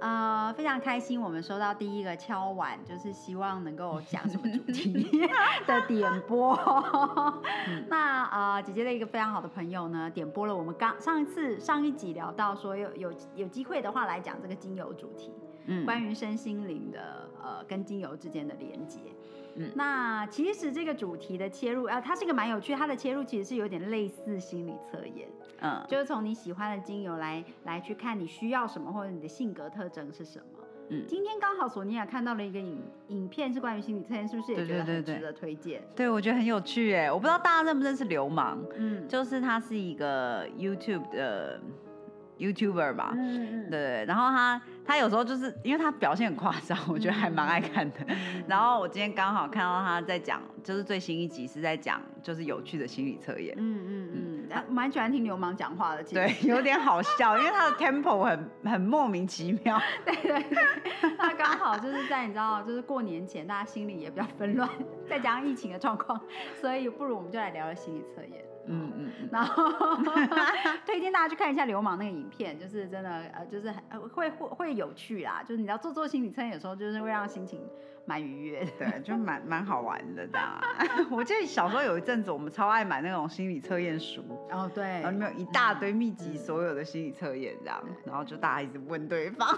呃，非常开心，我们收到第一个敲碗，就是希望能够讲什么主题 的点播。那呃，姐姐的一个非常好的朋友呢，点播了我们刚上一次上一集聊到说有有有机会的话来讲这个精油主题，嗯，关于身心灵的呃跟精油之间的连接。嗯，那其实这个主题的切入，呃，它是一个蛮有趣，它的切入其实是有点类似心理测验。嗯，就是从你喜欢的精油来来去看你需要什么，或者你的性格特征是什么。嗯，今天刚好索尼娅看到了一个影影片，是关于心理测验，是不是也觉得很值得推荐？对，我觉得很有趣哎，我不知道大家认不认识流氓。嗯，就是他是一个 YouTube 的 YouTuber 吧。嗯嗯。对，然后他他有时候就是因为他表现很夸张，我觉得还蛮爱看的。然后我今天刚好看到他在讲，就是最新一集是在讲就是有趣的心理测验。嗯嗯嗯。蛮喜欢听流氓讲话的，对，有点好笑，因为他的 tempo 很很莫名其妙。对 对对，那刚好就是在你知道，就是过年前，大家心里也比较纷乱，再加上疫情的状况，所以不如我们就来聊聊心理测验。嗯嗯，然后 推荐大家去看一下流氓那个影片，就是真的呃，就是会会会有趣啦，就是你要做做心理测验，有时候就是会让心情。蛮愉悦，对，就蛮蛮好玩的。这样，我记得小时候有一阵子，我们超爱买那种心理测验书。哦，对，然后里面有一大堆密集，所有的心理测验这样，然后就大家一直问对方，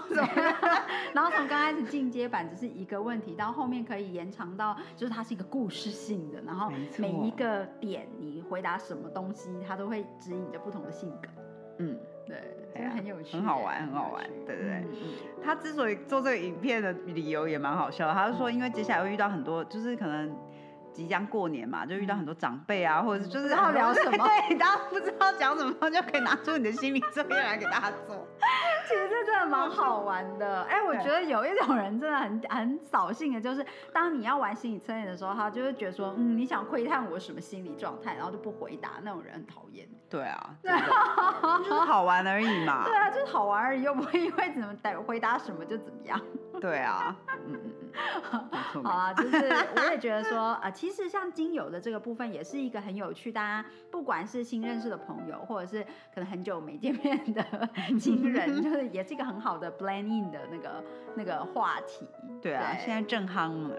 然后从刚开始进阶版只是一个问题，到后面可以延长到就是它是一个故事性的，然后每一个点你回答什么东西，它都会指引着不同的性格。嗯。对，很有趣，很好玩，很好玩，对对对。他之所以做这个影片的理由也蛮好笑，他就说，因为接下来会遇到很多，就是可能即将过年嘛，就遇到很多长辈啊，或者是就是要聊什么，对，大家不知道讲什么，就可以拿出你的心理作业来给大家做。其实这真的蛮好玩的，哎，我觉得有一种人真的很 很扫兴的，就是当你要玩心理测验的时候，他就会觉得说，嗯，你想窥探我什么心理状态，然后就不回答，那种人很讨厌。对啊，就是好玩而已嘛。对啊，就是好玩而已，又不会因为怎么答回答什么就怎么样。对啊，嗯，好啊，就是 我也觉得说，呃，其实像精油的这个部分也是一个很有趣，大家不管是新认识的朋友，或者是可能很久没见面的 亲人，就是也是一个很好的 blend in 的那个那个话题。对啊，现在正夯了。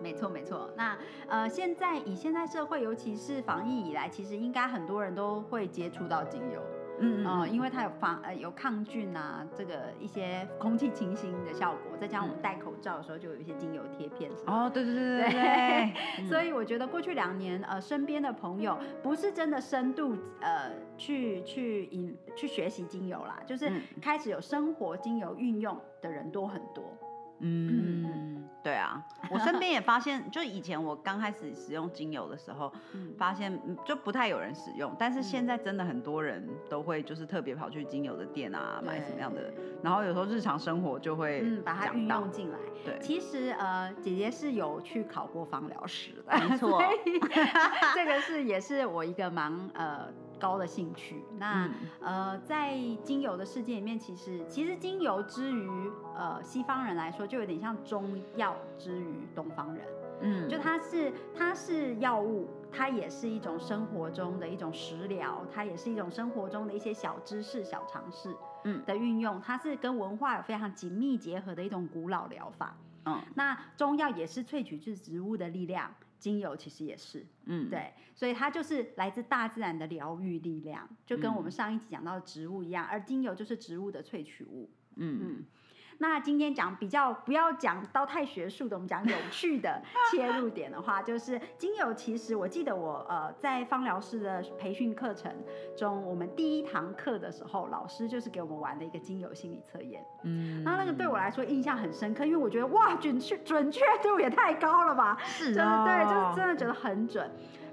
没错没错，那呃，现在以现在社会，尤其是防疫以来，其实应该很多人都会接触到精油，嗯嗯，因为它有防呃有抗菌啊，这个一些空气清新的效果，再加上我们戴口罩的时候就有一些精油贴片哦，对对对对对，所以我觉得过去两年呃，身边的朋友不是真的深度呃去去引去学习精油啦，就是开始有生活精油运用的人多很多。嗯，对啊，我身边也发现，就以前我刚开始使用精油的时候，发现就不太有人使用，但是现在真的很多人都会就是特别跑去精油的店啊，买什么样的，然后有时候日常生活就会把它运用进来。对，其实呃，姐姐是有去考过芳疗师的，没错，这个是也是我一个蛮呃。高的兴趣，那呃，在精油的世界里面，其实其实精油之于呃西方人来说，就有点像中药之于东方人，嗯，就它是它是药物，它也是一种生活中的一种食疗，它也是一种生活中的一些小知识、小常识，嗯。的运用，它是跟文化有非常紧密结合的一种古老疗法，嗯，那中药也是萃取自植物的力量。精油其实也是，嗯，对，所以它就是来自大自然的疗愈力量，就跟我们上一集讲到的植物一样，而精油就是植物的萃取物，嗯。嗯。那今天讲比较不要讲到太学术的，我们讲有趣的 切入点的话，就是精油。其实我记得我呃在芳疗师的培训课程中，我们第一堂课的时候，老师就是给我们玩的一个精油心理测验。嗯，那那个对我来说印象很深刻，因为我觉得哇，准确准确度也太高了吧？是，真的对，就是真的觉得很准。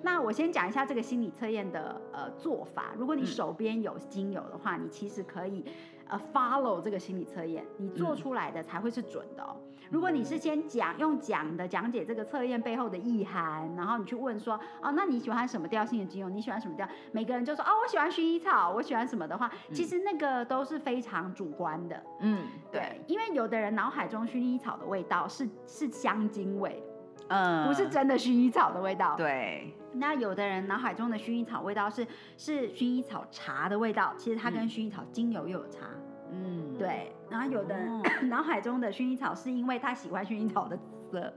那我先讲一下这个心理测验的呃做法。如果你手边有精油的话，你其实可以呃 follow 这个心理测验，你做出来的才会是准的哦。如果你是先讲用讲的讲解这个测验背后的意涵，然后你去问说，哦，那你喜欢什么调性的精油？你喜欢什么调？每个人就说，哦，我喜欢薰衣草，我喜欢什么的话，其实那个都是非常主观的。嗯，对，因为有的人脑海中薰衣草的味道是是香精味，嗯，不是真的薰衣草的味道。对，那有的人脑海中的薰衣草味道是是薰衣草茶的味道，其实它跟薰衣草精油又有差。嗯，对。然后有的 脑海中的薰衣草是因为他喜欢薰衣草的紫色，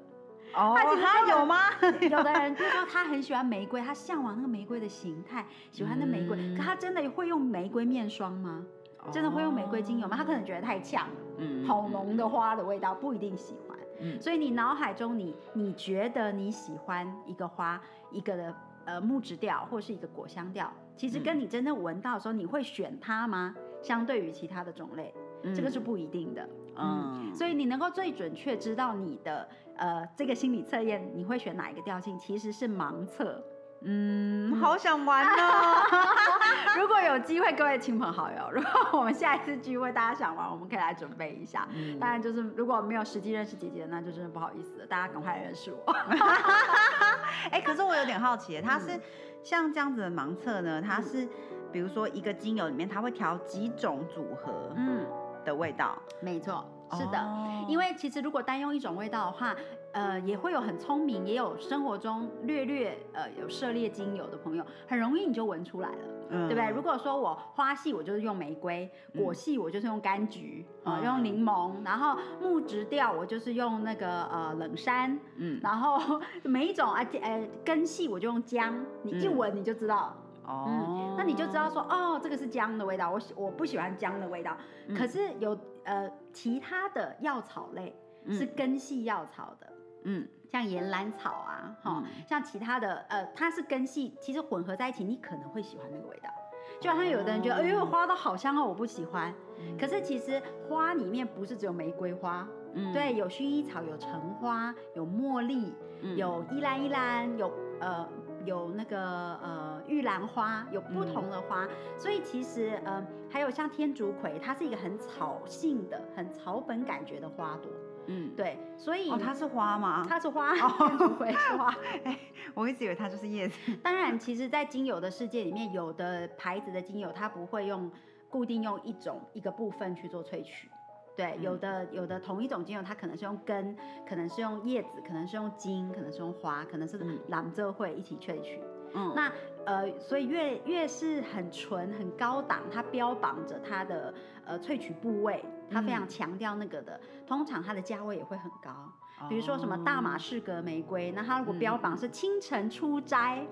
哦，他有吗？有的人就说他很喜欢玫瑰，他向往那个玫瑰的形态，喜欢那玫瑰。可他真的会用玫瑰面霜吗？真的会用玫瑰精油吗？他可能觉得太呛，嗯，好浓的花的味道不一定喜欢。嗯，所以你脑海中你你觉得你喜欢一个花，一个的呃木质调或是一个果香调，其实跟你真正闻到的时候，你会选它吗？相对于其他的种类。这个是不一定的，嗯，所以你能够最准确知道你的呃这个心理测验你会选哪一个调性，其实是盲测，嗯，好想玩哦！如果有机会，各位亲朋好友，如果我们下一次聚会大家想玩，我们可以来准备一下。当然就是如果没有实际认识姐姐，那就真的不好意思了，大家赶快来认识我。哎，可是我有点好奇，它是像这样子的盲测呢？它是比如说一个精油里面，它会调几种组合？嗯。的味道，没错，是的，因为其实如果单用一种味道的话，呃，也会有很聪明，也有生活中略略呃有涉猎精油的朋友，很容易你就闻出来了，对不对？如果说我花系我就是用玫瑰，果系我就是用柑橘啊，用柠檬，然后木质调我就是用那个呃冷杉，嗯，然后 每一种啊呃根系我就用姜，你一闻你就知道。哦，那你就知道说，哦，这个是姜的味道，我喜我不喜欢姜的味道。可是有呃其他的药草类是根系药草的，嗯，像岩兰草啊，哈，像其他的呃，它是根系，其实混合在一起，你可能会喜欢那个味道。就好像有的人觉得，哎呦，花都好香哦，我不喜欢。可是其实花里面不是只有玫瑰花，嗯，对，有薰衣草，有橙花，有茉莉，有依兰依兰，有呃。有那个呃玉兰花，有不同的花，所以其实呃还有像天竺葵，它是一个很草性的、很草本感觉的花朵。嗯，对，所以哦它是花吗？它是花，天竺葵是花。哎，我一直以为它就是叶子。当然，其实，在精油的世界里面，有的牌子的精油它不会用固定用一种一个部分去做萃取。对，有的有的同一种精油，它可能是用根，可能是用叶子，可能是用茎，可能是用花，可能是蓝色会一起萃取。嗯，那呃，所以越越是很纯很高档，它标榜着它的呃萃取部位，它非常强调那个的，通常它的价位也会很高。比如说什么大马士革玫瑰，那它如果标榜是清晨出摘。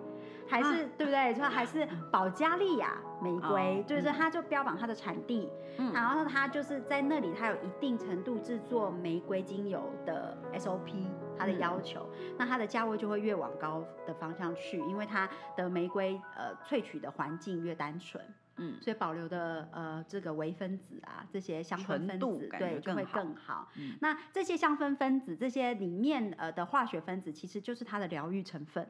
还是对不对？就还是保加利亚玫瑰，就是它就标榜它的产地，然后它就是在那里，它有一定程度制作玫瑰精油的 SOP，它的要求，那它的价位就会越往高的方向去，因为它的玫瑰呃萃取的环境越单纯，嗯，所以保留的呃这个微分子啊，这些香氛分子对就会更好。那这些香氛分子，这些里面呃的化学分子，其实就是它的疗愈成分。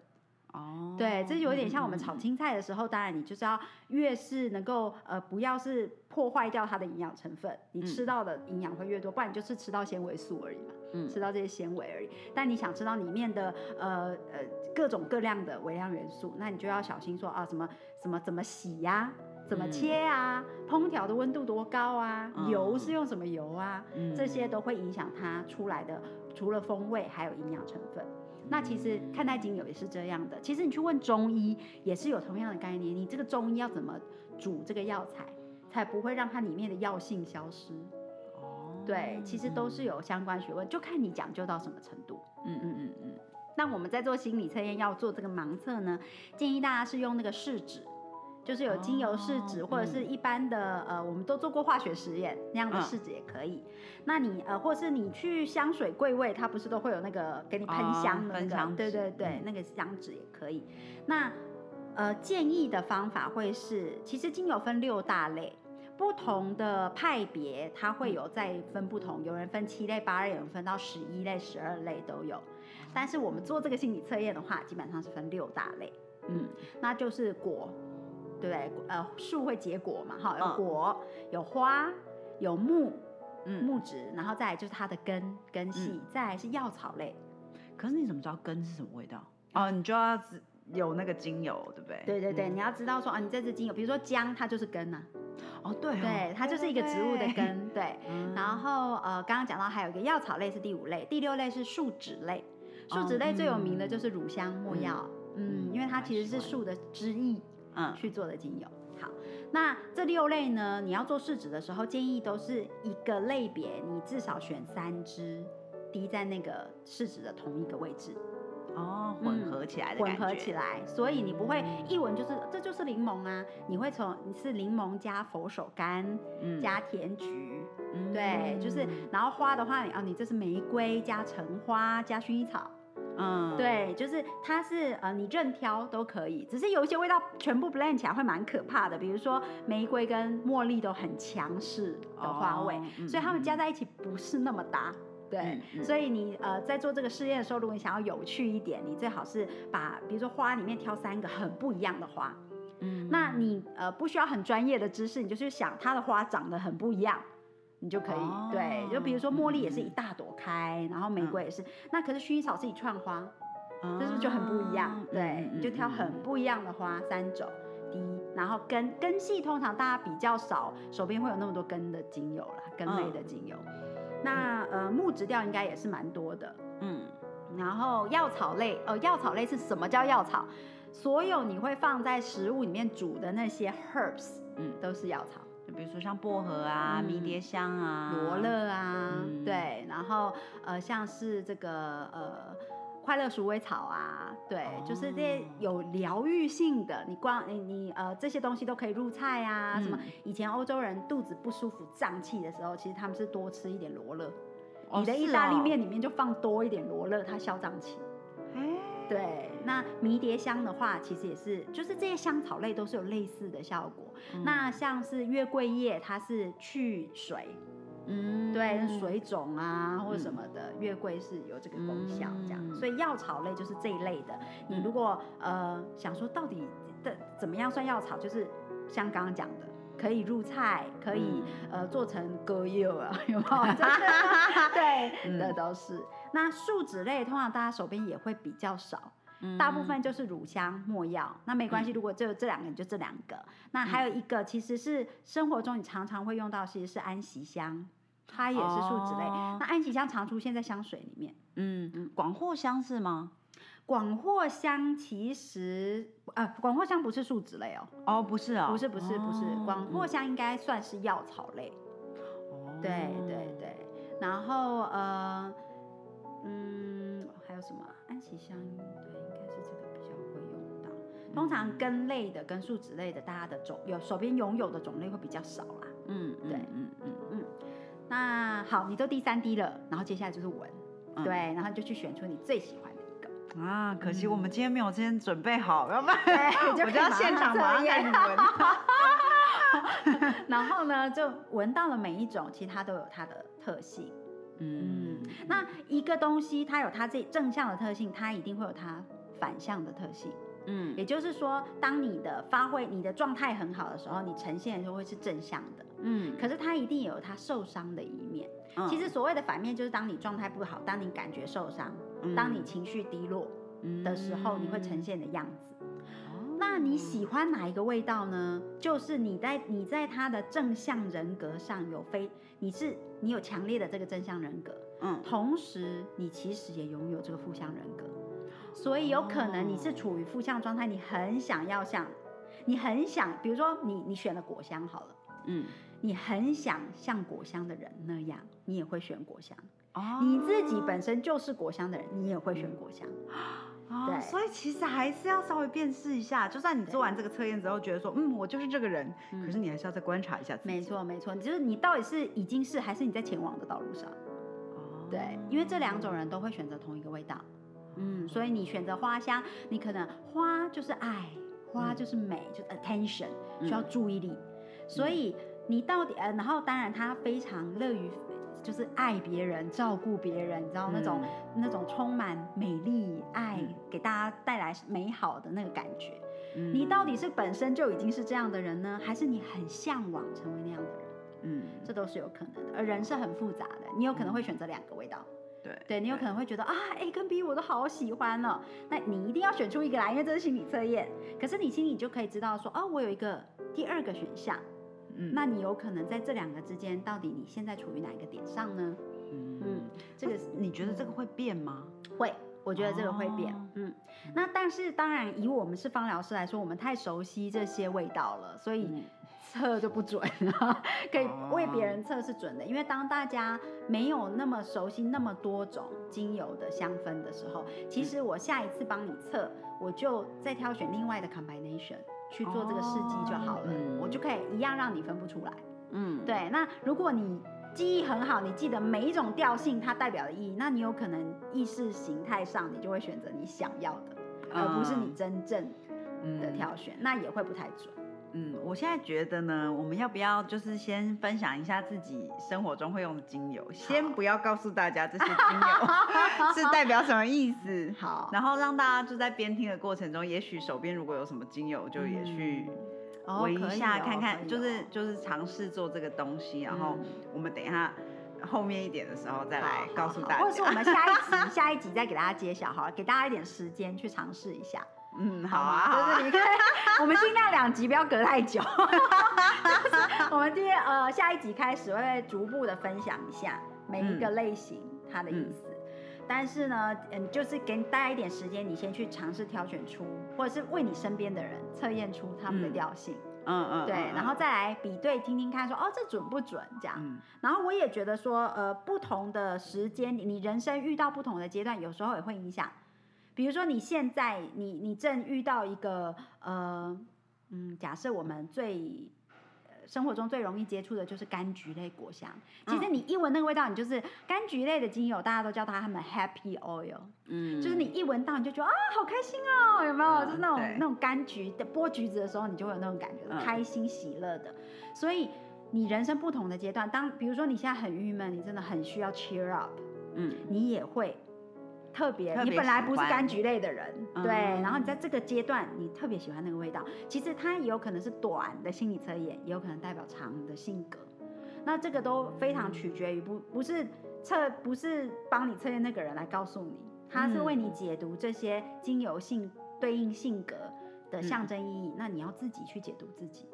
哦，对，这有点像我们炒青菜的时候，当然你就是要越是能够呃不要是破坏掉它的营养成分，你吃到的营养会越多，不然你就是吃到纤维素而已嘛，嗯，吃到这些纤维而已。但你想吃到里面的呃呃各种各量的微量元素，那你就要小心说啊什么什么怎么洗呀，怎么切啊，烹调的温度多高啊，油是用什么油啊，这些都会影响它出来的除了风味还有营养成分。那其实看待精油也是这样的，其实你去问中医也是有同样的概念。你这个中医要怎么煮这个药材，才不会让它里面的药性消失？哦，对，其实都是有相关学问，就看你讲究到什么程度。嗯嗯嗯嗯。那我们在做心理测验要做这个盲测呢，建议大家是用那个试纸。就是有精油试纸，或者是一般的呃，我们都做过化学实验那样的试纸也可以。那你呃，或是你去香水柜位，它不是都会有那个给你喷香的那个？对对对，那个香纸也可以。那呃，建议的方法会是，其实精油分六大类，不同的派别它会有再分不同，有人分七类、八类，有人分到十一类、十二类都有。但是我们做这个心理测验的话，基本上是分六大类。嗯，那就是果。对不对？呃，树会结果嘛，哈，有果，有花，有木，嗯，木质，然后再来就是它的根根系，再来是药草类。可是你怎么知道根是什么味道？哦，你就要有那个精油，对不对？对对对，你要知道说啊，你这支精油，比如说姜，它就是根呐。哦，对，对，它就是一个植物的根，对。然后呃，刚刚讲到还有一个药草类是第五类，第六类是树脂类。树脂类最有名的就是乳香、没药，嗯，因为它其实是树的汁液，嗯，去做的精油。好，那这六类呢，你要做试纸的时候，建议都是一个类别，你至少选三支，滴在那个试纸的同一个位置。哦，混合起来的混合起来，所以你不会一闻就是这就是柠檬啊，你会从你是柠檬加佛手柑，嗯加甜菊，对，就是然后花的话，哦，你这是玫瑰加橙花加薰衣草，嗯，对，就是它是呃你任挑都可以，只是有一些味道全部 blend 起来会蛮可怕的，比如说玫瑰跟茉莉都很强势的花味，所以它们加在一起不是那么搭。对，所以你呃在做这个试验的时候，如果你想要有趣一点，你最好是把比如说花里面挑三个很不一样的花，嗯，那你呃不需要很专业的知识，你就去想它的花长得很不一样，你就可以对，就比如说茉莉也是一大朵开，然后玫瑰也是，那可是薰衣草是一串花，这是不是就很不一样？对，你就挑很不一样的花三种，第一，然后根根系通常大家比较少，手边会有那么多根的精油啦，根类的精油。那呃木质调应该也是蛮多的，嗯，然后药草类，呃药草类是什么叫药草？所有你会放在食物里面煮的那些 herbs，嗯，都是药草，就比如说像薄荷啊、迷迭香啊、罗勒啊，对，然后呃像是这个呃。快乐鼠尾草啊，对，就是这些有疗愈性的。你光你你呃这些东西都可以入菜啊。什么以前欧洲人肚子不舒服胀气的时候，其实他们是多吃一点罗勒。你的意大利面里面就放多一点罗勒，它消胀气。哎，对。那迷迭香的话，其实也是，就是这些香草类都是有类似的效果。那像是月桂叶，它是去水。嗯，对，水肿啊或者什么的，月桂是有这个功效，这样，所以药草类就是这一类的。你如果呃想说到底的怎么样算药草，就是像刚刚讲的，可以入菜，可以呃做成歌柚啊，有没有？对，那都是。那树脂类通常大家手边也会比较少，大部分就是乳香、没药。那没关系，如果只有这两个，你就这两个。那还有一个其实是生活中你常常会用到，其实是安息香。它也是树脂类，那安息香常出现在香水里面。嗯嗯，广藿香是吗？广藿香其实啊，广藿香不是树脂类哦。哦，不是啊，不是不是不是，广藿香应该算是药草类。哦，对对对，然后呃，嗯，还有什么？安息香对，应该是这个比较会用到。通常根类的跟树脂类的，大家的种有手边拥有的种类会比较少啦。嗯，对，嗯嗯嗯。那好，你都第三滴了，然后接下来就是闻，对，然后就去选出你最喜欢啊。可惜我们今天没有先准备好，要不然 我就要现场马上闻。然后呢，就闻到了每一种，其实它都有它的特性。嗯，那一个东西它有它这正向的特性，它一定会有它反向的特性。嗯，也就是说，当你的发挥、你的状态很好的时候，你呈现的时候会是正向的。嗯，可是它一定有它受伤的一面。其实所谓的反面，就是当你状态不好，当你感觉受伤，当你情绪低落的时候，你会呈现的样子。那你喜欢哪一个味道呢？就是你在你在他的正向人格上有非，你是你有强烈的这个正向人格，嗯，同时你其实也拥有这个负向人格。所以有可能你是处于负向状态，你很想要像，你很想，比如说你你选了果香好了，嗯，你很想像果香的人那样，你也会选果香。哦，你自己本身就是果香的人，你也会选果香。对，所以其实还是要稍微辨识一下。就算你做完这个测验之后觉得说，嗯，我就是这个人，可是你还是要再观察一下自己。没错没错，就是你到底是已经是，还是你在前往的道路上？哦，对，因为这两种人都会选择同一个味道。嗯，所以你选择花香，你可能花就是爱，花就是美，就是 attention 需要注意力。所以你到底呃，然后当然他非常乐于就是爱别人、照顾别人，你知道那种那种充满美丽爱，给大家带来美好的那个感觉。你到底是本身就已经是这样的人呢，还是你很向往成为那样的人？嗯，这都是有可能的。而人是很复杂的，你有可能会选择两个味道。对，对你有可能会觉得啊，A 跟 B 我都好喜欢哦，那你一定要选出一个来，因为这是心理测验。可是你心里就可以知道说，哦，我有一个第二个选项，嗯，那你有可能在这两个之间，到底你现在处于哪一个点上呢？嗯，这个你觉得这个会变吗？会，我觉得这个会变。嗯，那但是当然，以我们是芳疗师来说，我们太熟悉这些味道了，所以。测就不准了，可以为别人测是准的，因为当大家没有那么熟悉那么多种精油的香氛的时候，其实我下一次帮你测，我就再挑选另外的 combination 去做这个试剂就好了，我就可以一样让你分不出来。嗯，对。那如果你记忆很好，你记得每一种调性它代表的意义，那你有可能意识形态上你就会选择你想要的，而不是你真正的挑选，那也会不太准。嗯，我现在觉得呢，我们要不要就是先分享一下自己生活中会用的精油，先不要告诉大家这些精油 是代表什么意思。好，然后让大家就在边听的过程中，也许手边如果有什么精油，就也去闻一下看看，就是就是尝试做这个东西。然后我们等一下后面一点的时候再来告诉大家，或者是我们下一集 下一集再给大家揭晓，好，给大家一点时间去尝试一下。嗯，好啊，就是你看，我们尽量两集不要隔太久。我们第呃下一集开始会逐步的分享一下每一个类型它的意思，但是呢，嗯，就是给大家一点时间，你先去尝试挑选出，或者是为你身边的人测验出他们的调性。嗯嗯，对，然后再来比对听听看，说哦这准不准这样。然后我也觉得说，呃，不同的时间，你人生遇到不同的阶段，有时候也会影响。比如说，你现在你你正遇到一个呃嗯，假设我们最生活中最容易接触的就是柑橘类果香。其实你一闻那个味道，你就是柑橘类的精油，大家都叫它他们 happy oil。嗯，就是你一闻到，你就觉得啊，好开心哦，有没有？就是那种那种柑橘的剥橘子的时候，你就会有那种感觉，开心喜乐的。所以你人生不同的阶段，当比如说你现在很郁闷，你真的很需要 cheer up，嗯，你也会。特别，你本来不是柑橘类的人，对，然后你在这个阶段，你特别喜欢那个味道。其实它有可能是短的心理测验，也有可能代表长的性格。那这个都非常取决于不不是测，不是帮你测验那个人来告诉你，他是为你解读这些精油性对应性格的象征意义。那你要自己去解读自己，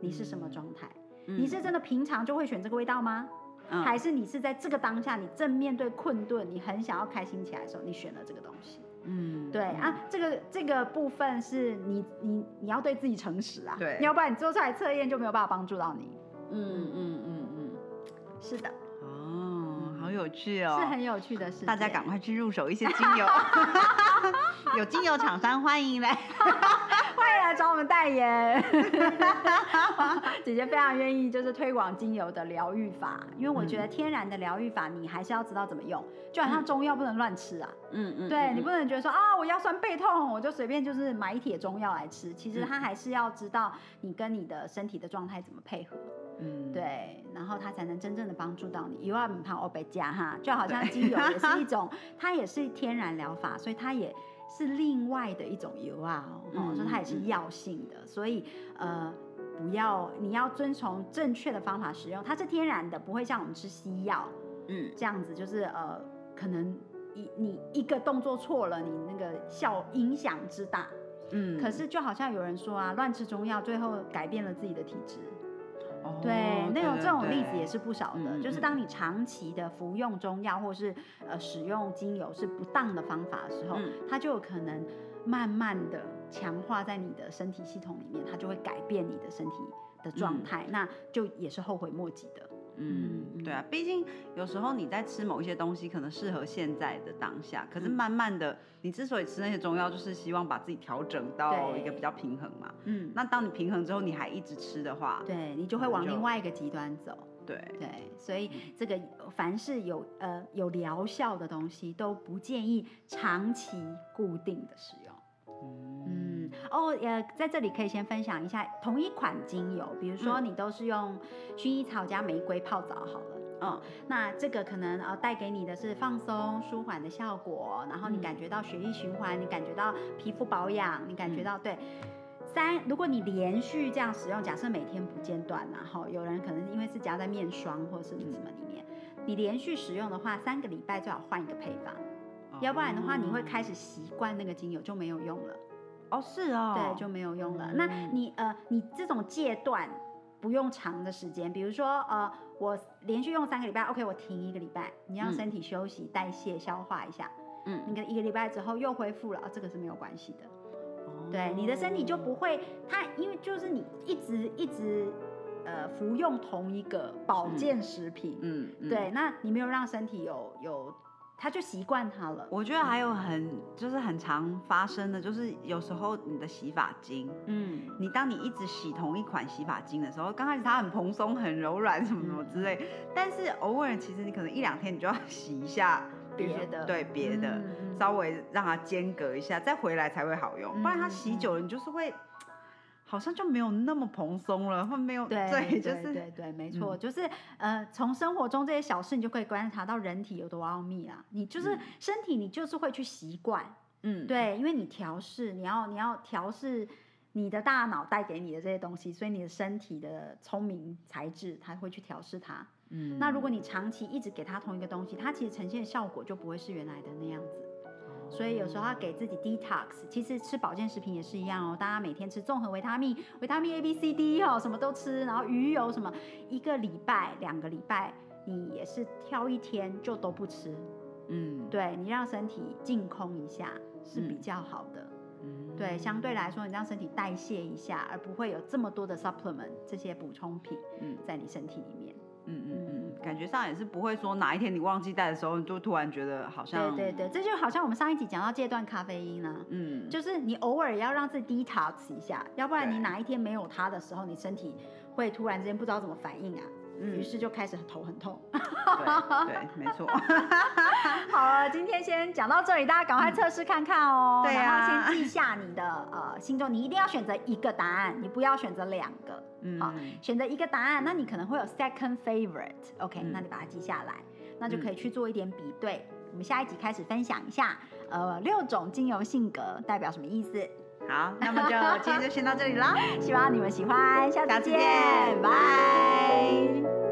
你是什么状态？你是真的平常就会选这个味道吗？还是你是在这个当下，你正面对困顿，你很想要开心起来的时候，你选了这个东西。嗯，对啊，这个这个部分是你你你要对自己诚实啊，对，要不然你做出来测验就没有办法帮助到你。嗯嗯嗯嗯，是的。哦，好有趣哦，是很有趣的事。大家赶快去入手一些精油，有精油厂商欢迎来。欢迎来找我们代言，姐姐非常愿意，就是推广精油的疗愈法，因为我觉得天然的疗愈法，你还是要知道怎么用，就好像中药不能乱吃啊，嗯嗯，对你不能觉得说啊，我腰酸背痛，我就随便就是买一帖中药来吃，其实它还是要知道你跟你的身体的状态怎么配合，嗯，对，然后它才能真正的帮助到你。有啊，怕欧贝加哈，就好像精油也是一种，它也是天然疗法，所以它也。是另外的一种油啊，哦，所以它也是药性的，所以呃，不要你要遵从正确的方法使用，它是天然的，不会像我们吃西药，嗯，这样子就是呃，可能一你一个动作错了，你那个效影响之大，嗯，可是就好像有人说啊，乱吃中药，最后改变了自己的体质。对，那种这种例子也是不少的。就是当你长期的服用中药，或是呃使用精油是不当的方法的时候，它就有可能慢慢的强化在你的身体系统里面，它就会改变你的身体的状态，那就也是后悔莫及的。嗯，对啊，毕竟有时候你在吃某一些东西，可能适合现在的当下，可是慢慢的，你之所以吃那些中药，就是希望把自己调整到一个比较平衡嘛。嗯，那当你平衡之后，你还一直吃的话，对你就会往另外一个极端走。对。对，所以这个凡是有呃有疗效的东西，都不建议长期固定的使用。嗯哦，也在这里可以先分享一下同一款精油，比如说你都是用薰衣草加玫瑰泡澡好了，嗯，那这个可能呃带给你的是放松舒缓的效果，然后你感觉到血液循环，你感觉到皮肤保养，你感觉到对三，如果你连续这样使用，假设每天不间断，然后有人可能因为是加在面霜或者是什么里面，你连续使用的话，三个礼拜最好换一个配方，要不然的话你会开始习惯那个精油就没有用了。哦，是哦，对，就没有用了。那你呃，你这种戒断不用长的时间，比如说呃，我连续用三个礼拜，OK，我停一个礼拜，你让身体休息、代谢、消化一下，嗯，你个一个礼拜之后又恢复了，这个是没有关系的。对，你的身体就不会，它因为就是你一直一直呃服用同一个保健食品，嗯，对，那你没有让身体有有。他就习惯它了。我觉得还有很就是很常发生的，就是有时候你的洗发精，嗯，你当你一直洗同一款洗发精的时候，刚开始它很蓬松、很柔软什么什么之类，但是偶尔其实你可能一两天你就要 洗一下别的，对别的，稍微让它间隔一下，再回来才会好用，不然它洗久了你就是会。好像就没有那么蓬松了，会没有对，就是对对，没错，就是呃，从生活中这些小事，你就可以观察到人体有多奥秘啊。你就是身体，你就是会去习惯，嗯，对，因为你调试，你要你要调试你的大脑带给你的这些东西，所以你的身体的聪明才智，它会去调试它。嗯，那如果你长期一直给它同一个东西，它其实呈现的效果就不会是原来的那样子。所以有时候要给自己 detox，其实吃保健食品也是一样哦。大家每天吃综合维他命，维他命 A、B、C、D 哦，什么都吃，然后鱼油什么，一个礼拜、两个礼拜，你也是挑一天就都不吃。嗯，对你让身体净空一下是比较好的。嗯，对，相对来说你让身体代谢一下，而不会有这么多的 supplement 这些补充品嗯在你身体里面。嗯嗯嗯，感觉上也是不会说哪一天你忘记带的时候，你就突然觉得好像对对对，这就好像我们上一集讲到戒断咖啡因啊，嗯，就是你偶尔要让自己 detox 一下，要不然你哪一天没有它的时候，你身体会突然之间不知道怎么反应啊。于是就开始头很痛，对，没错。好了，今天先讲到这里，大家赶快测试看看哦。对然后先记下你的呃心中，你一定要选择一个答案，你不要选择两个。嗯。好，选择一个答案，那你可能会有 second favorite，OK？那你把它记下来，那就可以去做一点比对。我们下一集开始分享一下，呃，六种精油性格代表什么意思。好，那么就今天就先到这里啦，希望你们喜欢，下次见，拜。